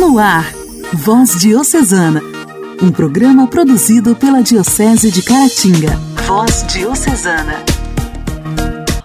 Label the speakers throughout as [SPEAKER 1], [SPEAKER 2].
[SPEAKER 1] No ar, Voz Diocesana, um programa produzido pela Diocese de Caratinga. Voz Diocesana.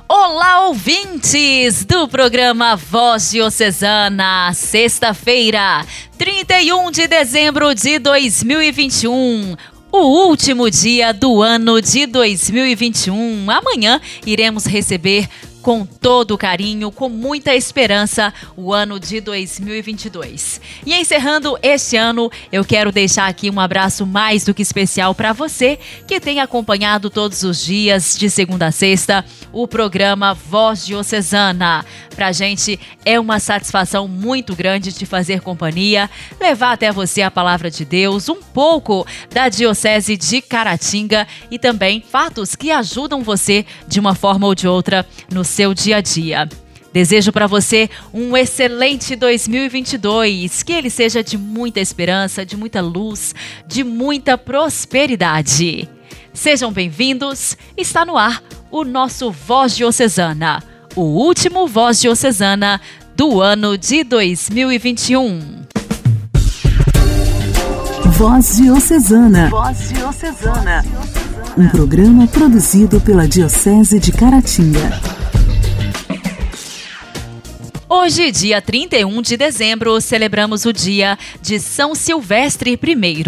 [SPEAKER 2] Olá, ouvintes do programa Voz Diocesana, sexta-feira, 31 de dezembro de 2021 o último dia do ano de 2021. Amanhã iremos receber com todo carinho, com muita esperança, o ano de 2022. E encerrando este ano, eu quero deixar aqui um abraço mais do que especial para você que tem acompanhado todos os dias, de segunda a sexta, o programa Voz Diocesana. Pra gente é uma satisfação muito grande de fazer companhia, levar até você a palavra de Deus, um pouco da Diocese de Caratinga e também fatos que ajudam você de uma forma ou de outra no seu dia a dia. Desejo para você um excelente 2022, que ele seja de muita esperança, de muita luz, de muita prosperidade. Sejam bem-vindos. Está no ar o nosso Voz Diocesana o último Voz Diocesana do ano de 2021.
[SPEAKER 1] Voz Diocesana. Voz Diocesana. Um programa produzido pela Diocese de Caratinga.
[SPEAKER 2] Hoje, dia 31 de dezembro, celebramos o dia de São Silvestre I.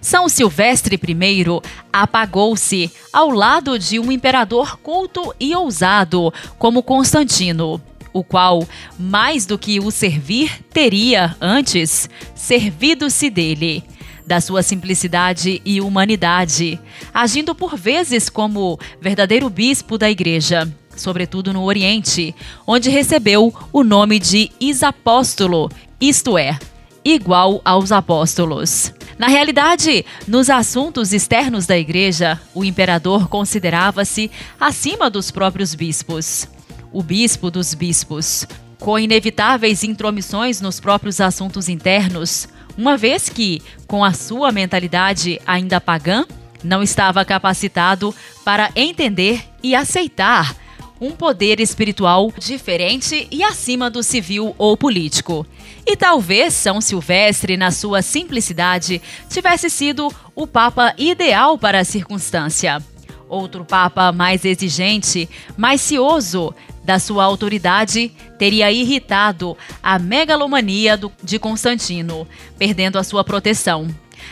[SPEAKER 2] São Silvestre I apagou-se ao lado de um imperador culto e ousado, como Constantino, o qual, mais do que o servir, teria, antes, servido-se dele da sua simplicidade e humanidade, agindo por vezes como verdadeiro bispo da igreja sobretudo no Oriente, onde recebeu o nome de Isapóstolo, isto é, igual aos apóstolos. Na realidade, nos assuntos externos da igreja, o imperador considerava-se acima dos próprios bispos. O bispo dos bispos, com inevitáveis intromissões nos próprios assuntos internos, uma vez que, com a sua mentalidade ainda pagã, não estava capacitado para entender e aceitar um poder espiritual diferente e acima do civil ou político. E talvez São Silvestre, na sua simplicidade, tivesse sido o Papa ideal para a circunstância. Outro Papa mais exigente, mais cioso da sua autoridade, teria irritado a megalomania do, de Constantino, perdendo a sua proteção.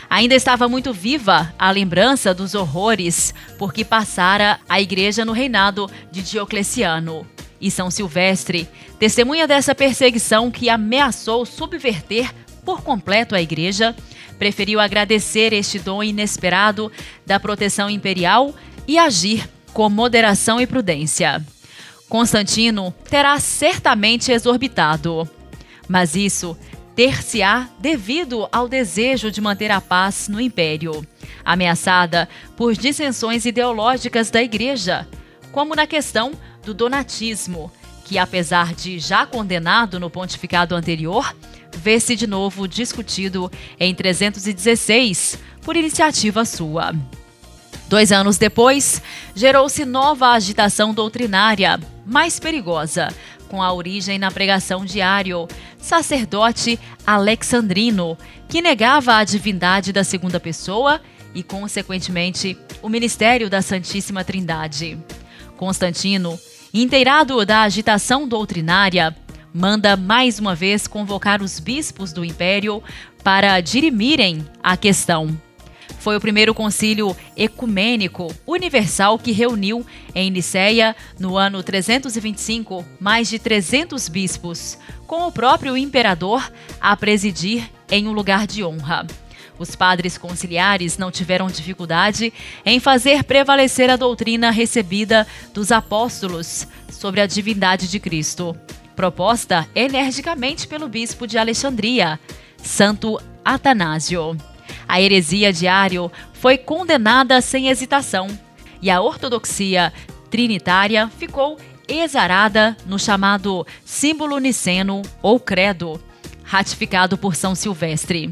[SPEAKER 2] Ainda estava muito viva a lembrança dos horrores por que passara a igreja no reinado de Diocleciano. E São Silvestre, testemunha dessa perseguição que ameaçou subverter por completo a igreja, preferiu agradecer este dom inesperado da proteção imperial e agir com moderação e prudência. Constantino terá certamente exorbitado, mas isso ter-se-á devido ao desejo de manter a paz no império, ameaçada por dissensões ideológicas da Igreja, como na questão do donatismo, que, apesar de já condenado no pontificado anterior, vê-se de novo discutido em 316 por iniciativa sua. Dois anos depois, gerou-se nova agitação doutrinária, mais perigosa, com a origem na pregação de Ario, sacerdote alexandrino, que negava a divindade da segunda pessoa e, consequentemente, o ministério da Santíssima Trindade. Constantino, inteirado da agitação doutrinária, manda mais uma vez convocar os bispos do império para dirimirem a questão. Foi o primeiro concílio ecumênico universal que reuniu em Nicéia, no ano 325, mais de 300 bispos, com o próprio imperador a presidir em um lugar de honra. Os padres conciliares não tiveram dificuldade em fazer prevalecer a doutrina recebida dos apóstolos sobre a divindade de Cristo, proposta energicamente pelo bispo de Alexandria, Santo Atanásio. A heresia de Ario foi condenada sem hesitação e a ortodoxia trinitária ficou exarada no chamado símbolo niceno ou credo, ratificado por São Silvestre.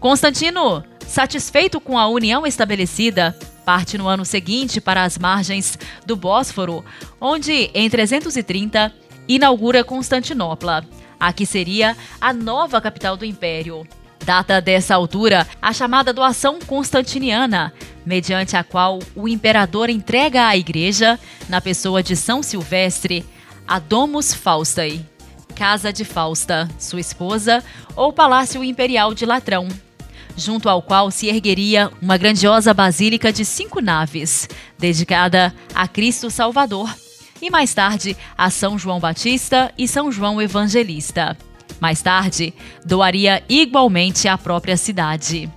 [SPEAKER 2] Constantino, satisfeito com a união estabelecida, parte no ano seguinte para as margens do Bósforo, onde, em 330, inaugura Constantinopla, a que seria a nova capital do império. Data dessa altura a chamada doação constantiniana, mediante a qual o imperador entrega à igreja, na pessoa de São Silvestre, a Domus Faustae, Casa de Fausta, sua esposa, ou Palácio Imperial de Latrão, junto ao qual se ergueria uma grandiosa basílica de cinco naves, dedicada a Cristo Salvador, e mais tarde a São João Batista e São João Evangelista. Mais tarde, doaria igualmente a própria cidade.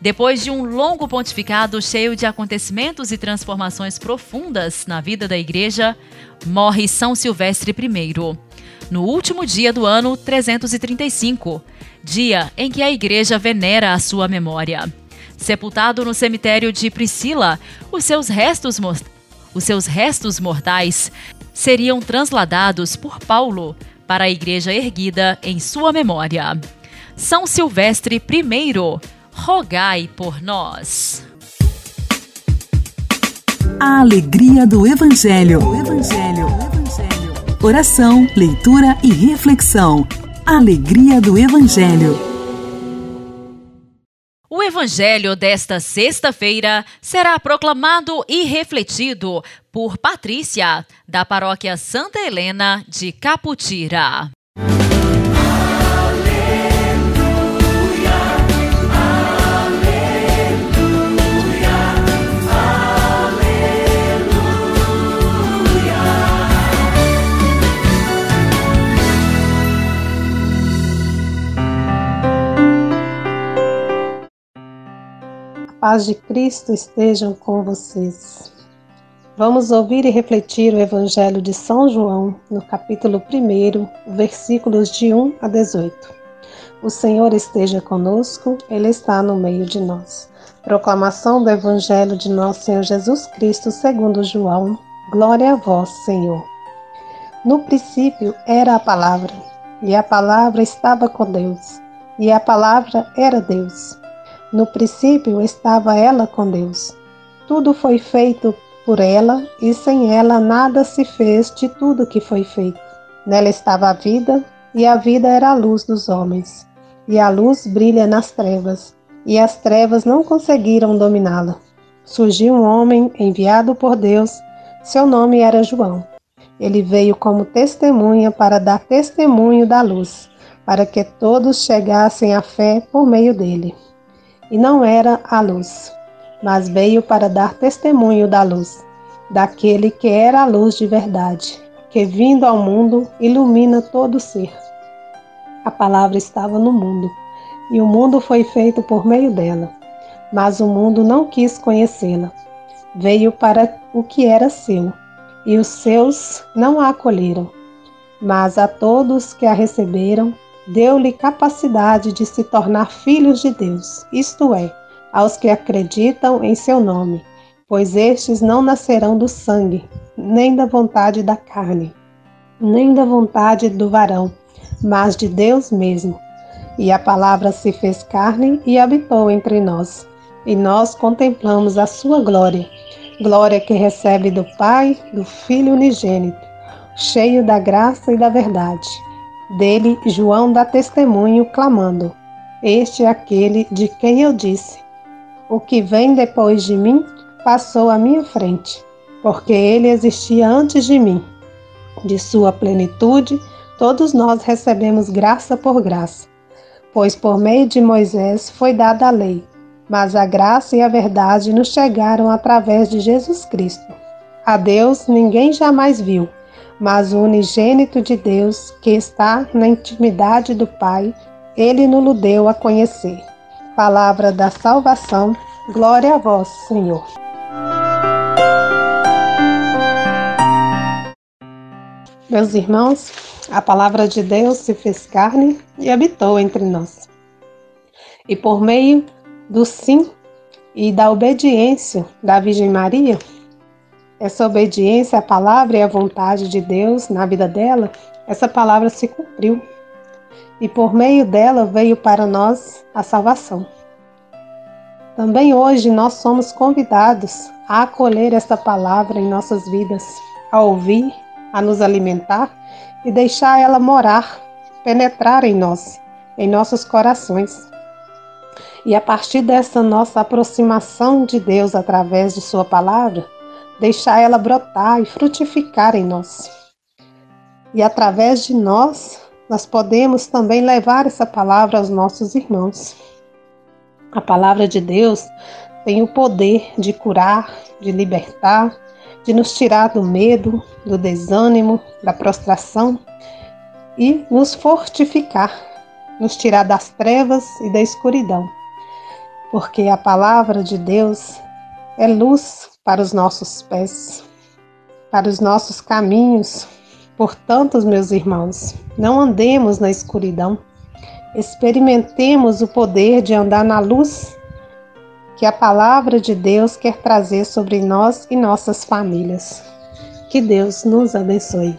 [SPEAKER 2] Depois de um longo pontificado cheio de acontecimentos e transformações profundas na vida da igreja, morre São Silvestre I, no último dia do ano 335, dia em que a igreja venera a sua memória. Sepultado no cemitério de Priscila, os seus restos, os seus restos mortais seriam transladados por Paulo para a igreja erguida em sua memória. São Silvestre I, rogai por nós.
[SPEAKER 1] A alegria do Evangelho. Evangelho. Evangelho. Oração, leitura e reflexão. Alegria do Evangelho.
[SPEAKER 2] O Evangelho desta sexta-feira será proclamado e refletido por Patrícia, da Paróquia Santa Helena de Caputira.
[SPEAKER 3] Paz de Cristo estejam com vocês. Vamos ouvir e refletir o Evangelho de São João, no capítulo 1, versículos de 1 a 18. O Senhor esteja conosco, Ele está no meio de nós. Proclamação do Evangelho de nosso Senhor Jesus Cristo, segundo João. Glória a vós, Senhor. No princípio era a palavra, e a palavra estava com Deus, e a palavra era Deus. No princípio estava ela com Deus. Tudo foi feito por ela, e sem ela nada se fez de tudo que foi feito. Nela estava a vida, e a vida era a luz dos homens. E a luz brilha nas trevas, e as trevas não conseguiram dominá-la. Surgiu um homem enviado por Deus, seu nome era João. Ele veio como testemunha para dar testemunho da luz, para que todos chegassem à fé por meio dele e não era a luz, mas veio para dar testemunho da luz, daquele que era a luz de verdade, que vindo ao mundo ilumina todo ser. A palavra estava no mundo, e o mundo foi feito por meio dela, mas o mundo não quis conhecê-la. Veio para o que era seu, e os seus não a acolheram. Mas a todos que a receberam, deu-lhe capacidade de se tornar filhos de Deus, isto é, aos que acreditam em seu nome, pois estes não nascerão do sangue, nem da vontade da carne, nem da vontade do varão, mas de Deus mesmo. E a palavra se fez carne e habitou entre nós, e nós contemplamos a sua glória, glória que recebe do Pai, do Filho unigênito, cheio da graça e da verdade. Dele, João dá testemunho, clamando: Este é aquele de quem eu disse: O que vem depois de mim passou à minha frente, porque ele existia antes de mim. De sua plenitude, todos nós recebemos graça por graça. Pois por meio de Moisés foi dada a lei, mas a graça e a verdade nos chegaram através de Jesus Cristo. A Deus ninguém jamais viu mas o unigênito de Deus, que está na intimidade do Pai, ele nos deu a conhecer. Palavra da salvação, glória a vós, Senhor. Meus irmãos, a palavra de Deus se fez carne e habitou entre nós. E por meio do sim e da obediência da Virgem Maria, essa obediência à palavra e à vontade de Deus na vida dela, essa palavra se cumpriu. E por meio dela veio para nós a salvação. Também hoje nós somos convidados a acolher essa palavra em nossas vidas, a ouvir, a nos alimentar e deixar ela morar penetrar em nós, em nossos corações. E a partir dessa nossa aproximação de Deus através de Sua palavra, deixar ela brotar e frutificar em nós. E através de nós, nós podemos também levar essa palavra aos nossos irmãos. A palavra de Deus tem o poder de curar, de libertar, de nos tirar do medo, do desânimo, da prostração e nos fortificar, nos tirar das trevas e da escuridão. Porque a palavra de Deus é luz para os nossos pés, para os nossos caminhos. Portanto, meus irmãos, não andemos na escuridão. Experimentemos o poder de andar na luz que a palavra de Deus quer trazer sobre nós e nossas famílias. Que Deus nos abençoe.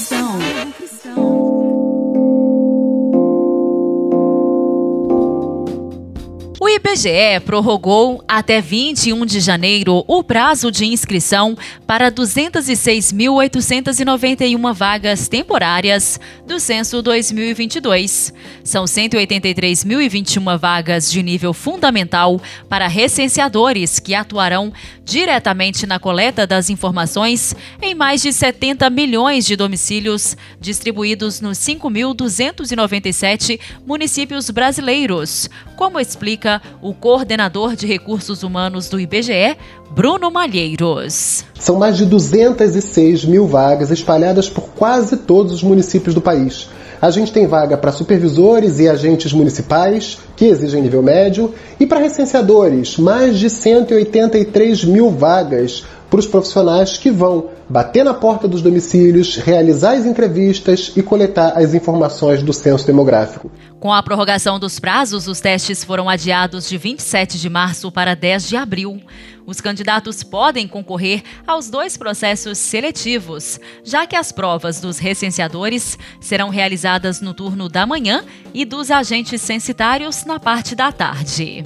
[SPEAKER 2] IBGE prorrogou até 21 de janeiro o prazo de inscrição para 206.891 vagas temporárias do censo 2022. São 183.021 vagas de nível fundamental para recenseadores que atuarão diretamente na coleta das informações em mais de 70 milhões de domicílios distribuídos nos 5.297 municípios brasileiros, como explica o coordenador de recursos humanos do IBGE, Bruno Malheiros.
[SPEAKER 4] São mais de 206 mil vagas espalhadas por quase todos os municípios do país. A gente tem vaga para supervisores e agentes municipais, que exigem nível médio, e para recenseadores, mais de 183 mil vagas para os profissionais que vão bater na porta dos domicílios, realizar as entrevistas e coletar as informações do censo demográfico.
[SPEAKER 2] Com a prorrogação dos prazos, os testes foram adiados de 27 de março para 10 de abril. Os candidatos podem concorrer aos dois processos seletivos, já que as provas dos recenseadores serão realizadas no turno da manhã e dos agentes censitários na parte da tarde.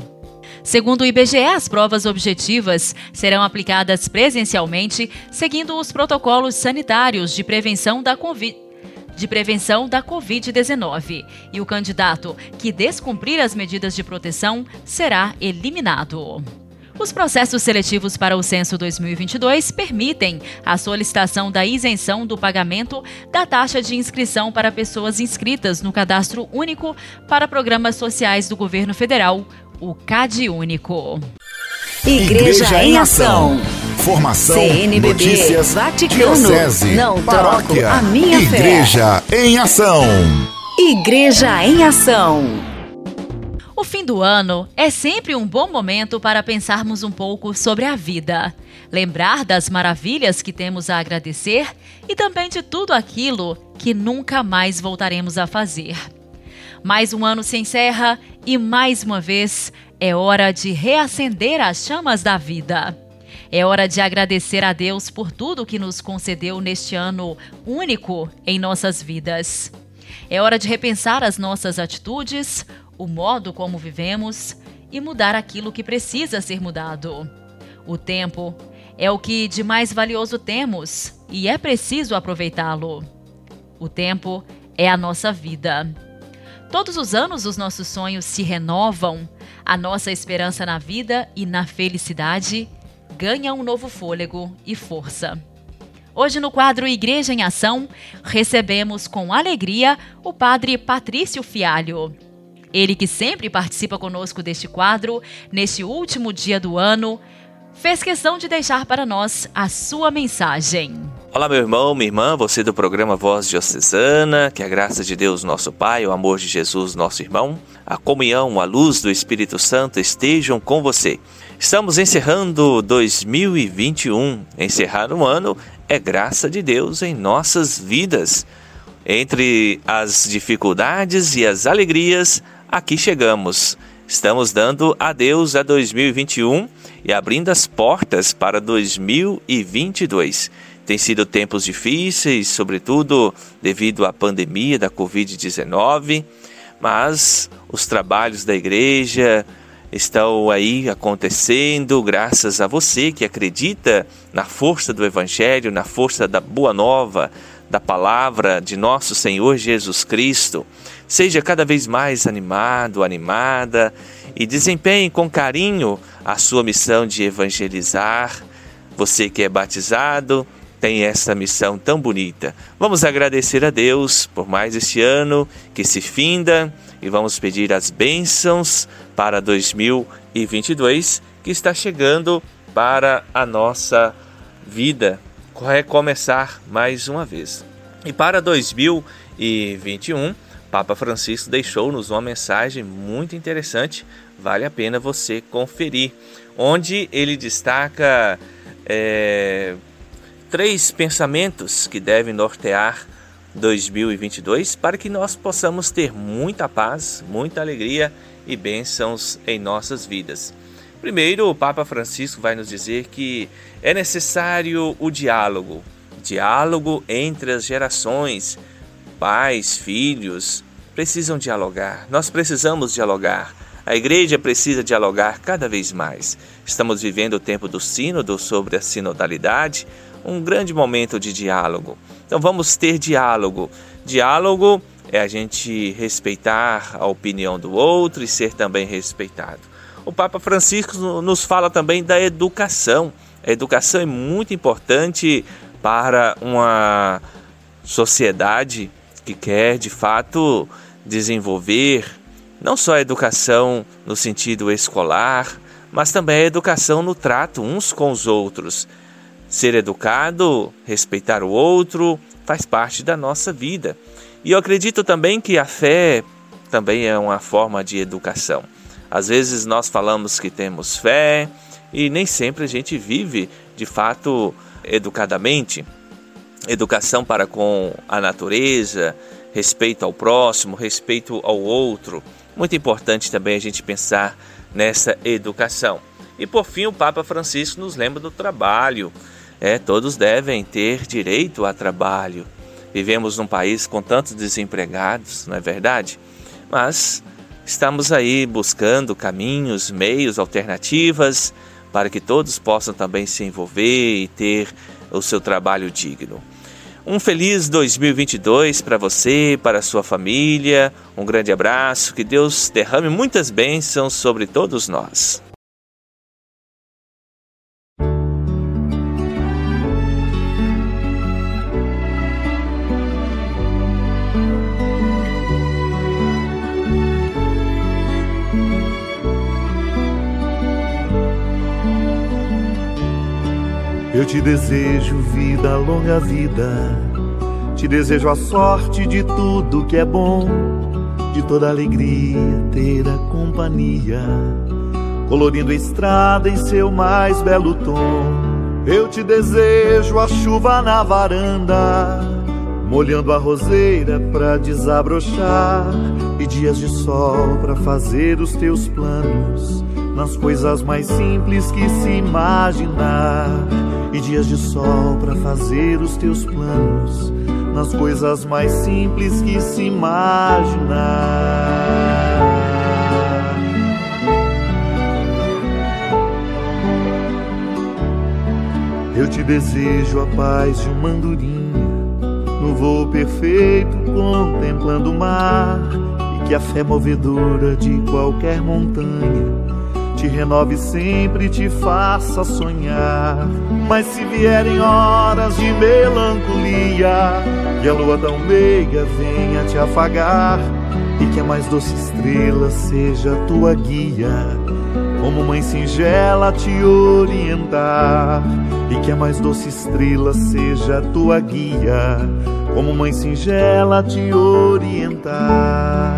[SPEAKER 2] Segundo o IBGE, as provas objetivas serão aplicadas presencialmente, seguindo os protocolos sanitários de prevenção da Covid de prevenção da Covid-19 e o candidato que descumprir as medidas de proteção será eliminado. Os processos seletivos para o censo 2022 permitem a solicitação da isenção do pagamento da taxa de inscrição para pessoas inscritas no Cadastro Único para Programas Sociais do Governo Federal, o CAD Único.
[SPEAKER 1] Igreja, Igreja em Ação.
[SPEAKER 5] Formação, CNBB, notícias,
[SPEAKER 1] Vaticano,
[SPEAKER 5] diocese,
[SPEAKER 1] não
[SPEAKER 5] paróquia,
[SPEAKER 1] a minha
[SPEAKER 5] Igreja fé. em Ação.
[SPEAKER 1] Igreja em Ação.
[SPEAKER 2] O fim do ano é sempre um bom momento para pensarmos um pouco sobre a vida, lembrar das maravilhas que temos a agradecer e também de tudo aquilo que nunca mais voltaremos a fazer. Mais um ano se encerra e mais uma vez é hora de reacender as chamas da vida. É hora de agradecer a Deus por tudo que nos concedeu neste ano único em nossas vidas. É hora de repensar as nossas atitudes, o modo como vivemos e mudar aquilo que precisa ser mudado. O tempo é o que de mais valioso temos e é preciso aproveitá-lo. O tempo é a nossa vida. Todos os anos os nossos sonhos se renovam, a nossa esperança na vida e na felicidade ganha um novo fôlego e força. Hoje, no quadro Igreja em Ação, recebemos com alegria o padre Patrício Fialho. Ele que sempre participa conosco deste quadro, neste último dia do ano, fez questão de deixar para nós a sua mensagem.
[SPEAKER 6] Olá, meu irmão, minha irmã, você do programa Voz Diocesana, que a graça de Deus, nosso Pai, o amor de Jesus, nosso irmão, a comunhão, a luz do Espírito Santo estejam com você. Estamos encerrando 2021. Encerrar um ano é graça de Deus em nossas vidas. Entre as dificuldades e as alegrias, aqui chegamos. Estamos dando adeus a 2021 e abrindo as portas para 2022. Tem sido tempos difíceis, sobretudo devido à pandemia da Covid-19, mas os trabalhos da igreja estão aí acontecendo graças a você que acredita na força do Evangelho, na força da Boa Nova, da palavra de nosso Senhor Jesus Cristo. Seja cada vez mais animado, animada e desempenhe com carinho a sua missão de evangelizar. Você que é batizado, tem essa missão tão bonita. Vamos agradecer a Deus por mais este ano que se finda e vamos pedir as bênçãos para 2022 que está chegando para a nossa vida recomeçar mais uma vez. E para 2021, Papa Francisco deixou-nos uma mensagem muito interessante, vale a pena você conferir, onde ele destaca é, três pensamentos que devem nortear 2022 para que nós possamos ter muita paz, muita alegria e bênçãos em nossas vidas. Primeiro, o Papa Francisco vai nos dizer que é necessário o diálogo, diálogo entre as gerações. Pais, filhos precisam dialogar. Nós precisamos dialogar. A igreja precisa dialogar cada vez mais. Estamos vivendo o tempo do sínodo sobre a sinodalidade, um grande momento de diálogo. Então vamos ter diálogo. Diálogo é a gente respeitar a opinião do outro e ser também respeitado. O Papa Francisco nos fala também da educação. A educação é muito importante para uma sociedade que quer de fato desenvolver não só a educação no sentido escolar, mas também a educação no trato uns com os outros. Ser educado, respeitar o outro, faz parte da nossa vida. E eu acredito também que a fé também é uma forma de educação. Às vezes nós falamos que temos fé e nem sempre a gente vive de fato educadamente. Educação para com a natureza, respeito ao próximo, respeito ao outro. Muito importante também a gente pensar nessa educação. E por fim, o Papa Francisco nos lembra do trabalho. É, todos devem ter direito a trabalho. Vivemos num país com tantos desempregados, não é verdade? Mas estamos aí buscando caminhos, meios, alternativas para que todos possam também se envolver e ter o seu trabalho digno. Um feliz 2022 para você, para a sua família. Um grande abraço. Que Deus derrame muitas bênçãos sobre todos nós.
[SPEAKER 7] Eu te desejo vida, longa vida. Te desejo a sorte de tudo que é bom, de toda alegria ter a companhia, colorindo a estrada em seu mais belo tom. Eu te desejo a chuva na varanda, molhando a roseira pra desabrochar, e dias de sol pra fazer os teus planos, nas coisas mais simples que se imaginar e dias de sol para fazer os teus planos nas coisas mais simples que se imaginar. Eu te desejo a paz de uma andorinha no voo perfeito contemplando o mar e que a fé movedora de qualquer montanha te renove sempre, te faça sonhar. Mas se vierem horas de melancolia, que a lua tão meiga venha te afagar, e que a mais doce estrela seja tua guia, como mãe singela te orientar, e que a mais doce estrela seja tua guia, como mãe singela te orientar.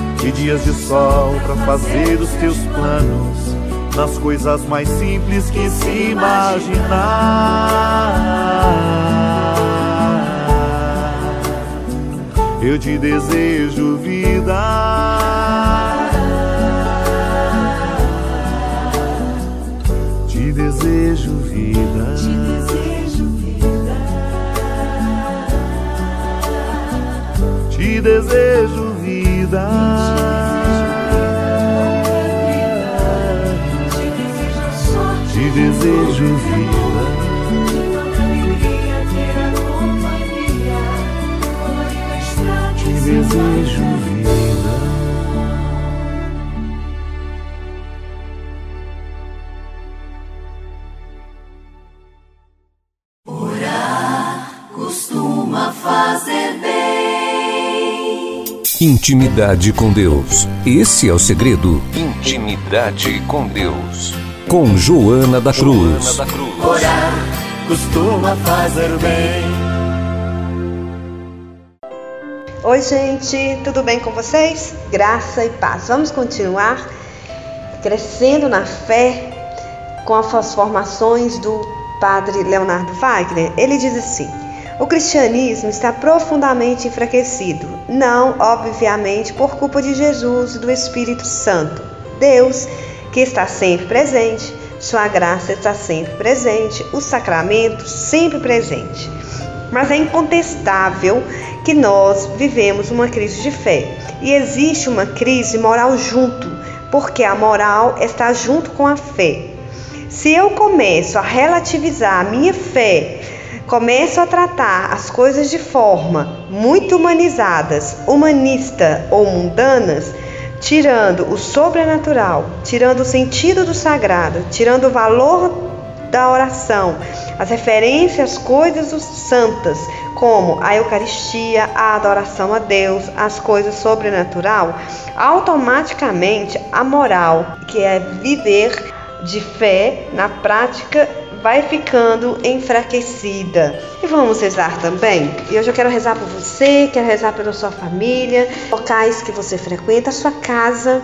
[SPEAKER 7] E dias de sol pra fazer os teus planos, nas coisas mais simples que se imaginar. eu te desejo vida. Te desejo vida. Te desejo vida. Te desejo vida. Te desejo vida.
[SPEAKER 8] Intimidade com Deus. Esse é o segredo. Intimidade com Deus. Com Joana da Cruz. Joana da Cruz.
[SPEAKER 7] Orar costuma fazer bem.
[SPEAKER 9] Oi, gente, tudo bem com vocês? Graça e paz. Vamos continuar crescendo na fé com as transformações do padre Leonardo Wagner. Ele diz assim: o cristianismo está profundamente enfraquecido, não, obviamente, por culpa de Jesus e do Espírito Santo. Deus, que está sempre presente, sua graça está sempre presente, os sacramentos sempre presente. Mas é incontestável que nós vivemos uma crise de fé e existe uma crise moral junto, porque a moral está junto com a fé. Se eu começo a relativizar a minha fé, começo a tratar as coisas de forma muito humanizadas, humanista ou mundanas, tirando o sobrenatural, tirando o sentido do sagrado, tirando o valor da oração, as referências às coisas santas, como a Eucaristia, a adoração a Deus, as coisas sobrenatural, automaticamente a moral, que é viver de fé na prática, vai ficando enfraquecida. E vamos rezar também? E hoje eu quero rezar por você, quero rezar pela sua família, locais que você frequenta, a sua casa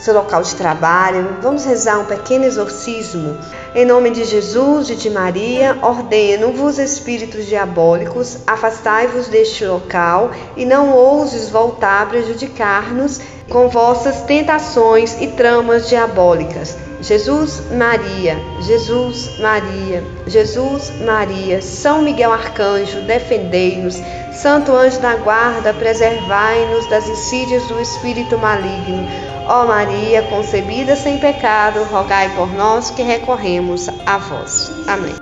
[SPEAKER 9] seu local de trabalho. Vamos rezar um pequeno exorcismo. Em nome de Jesus e de Maria, ordeno-vos, espíritos diabólicos, afastai-vos deste local e não ouses voltar a prejudicar-nos com vossas tentações e tramas diabólicas. Jesus, Maria, Jesus, Maria, Jesus, Maria, São Miguel Arcanjo, defendei-nos. Santo anjo da guarda, preservai-nos das insídias do espírito maligno. Ó Maria, concebida sem pecado, rogai por nós que recorremos a vós. Amém.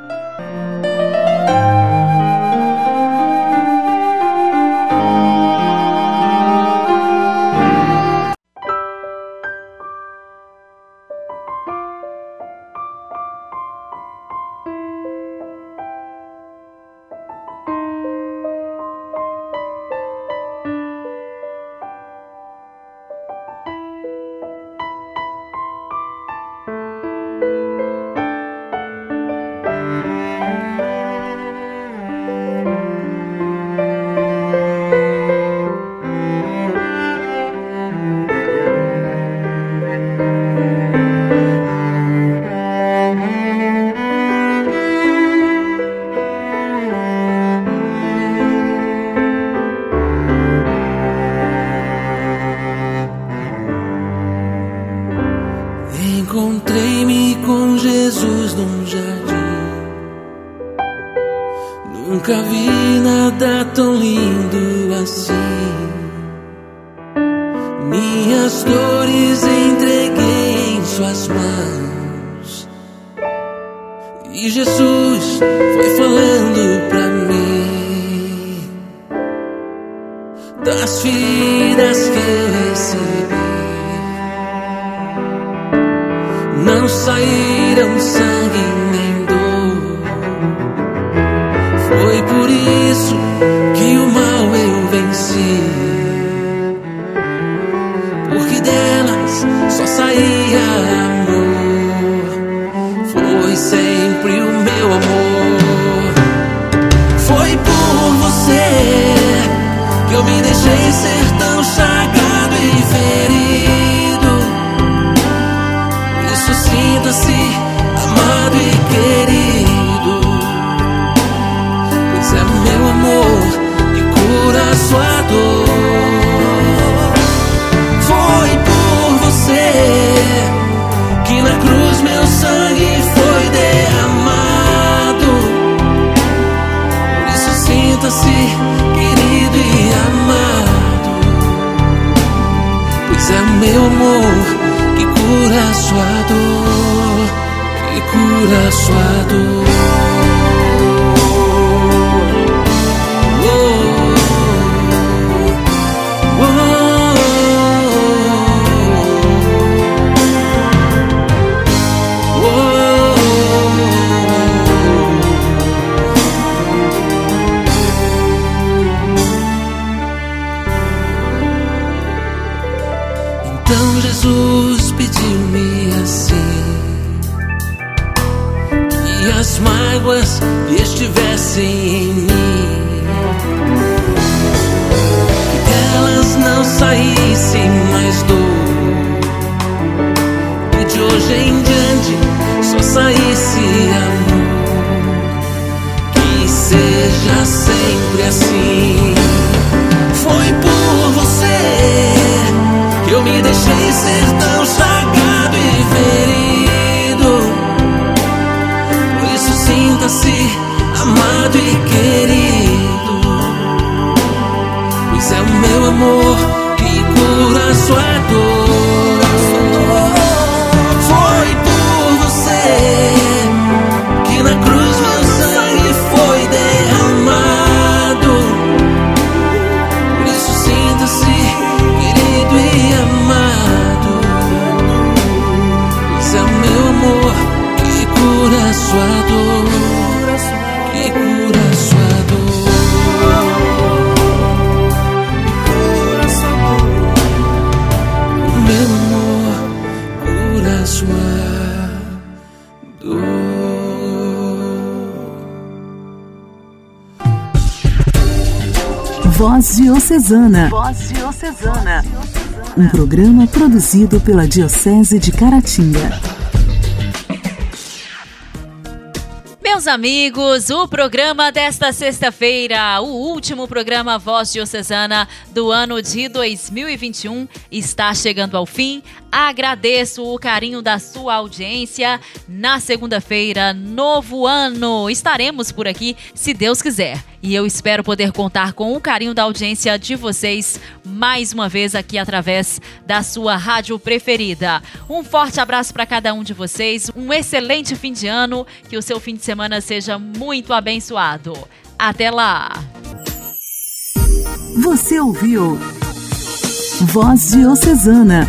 [SPEAKER 10] as vidas que eu recebi não saíram sangue nem dor. Foi por isso que o mal eu venci. Porque delas só saía deixei ser que cura sua dor, que cura sua dor.
[SPEAKER 1] Diocesana. Voz Diocesana. Um programa produzido pela Diocese de Caratinga.
[SPEAKER 2] Meus amigos, o programa desta sexta-feira, o último programa Voz Diocesana do ano de 2021, está chegando ao fim. Agradeço o carinho da sua audiência. Na segunda-feira, novo ano, estaremos por aqui, se Deus quiser. E eu espero poder contar com o carinho da audiência de vocês mais uma vez aqui através da sua rádio preferida. Um forte abraço para cada um de vocês, um excelente fim de ano, que o seu fim de semana seja muito abençoado. Até lá!
[SPEAKER 1] Você ouviu Voz Diocesana,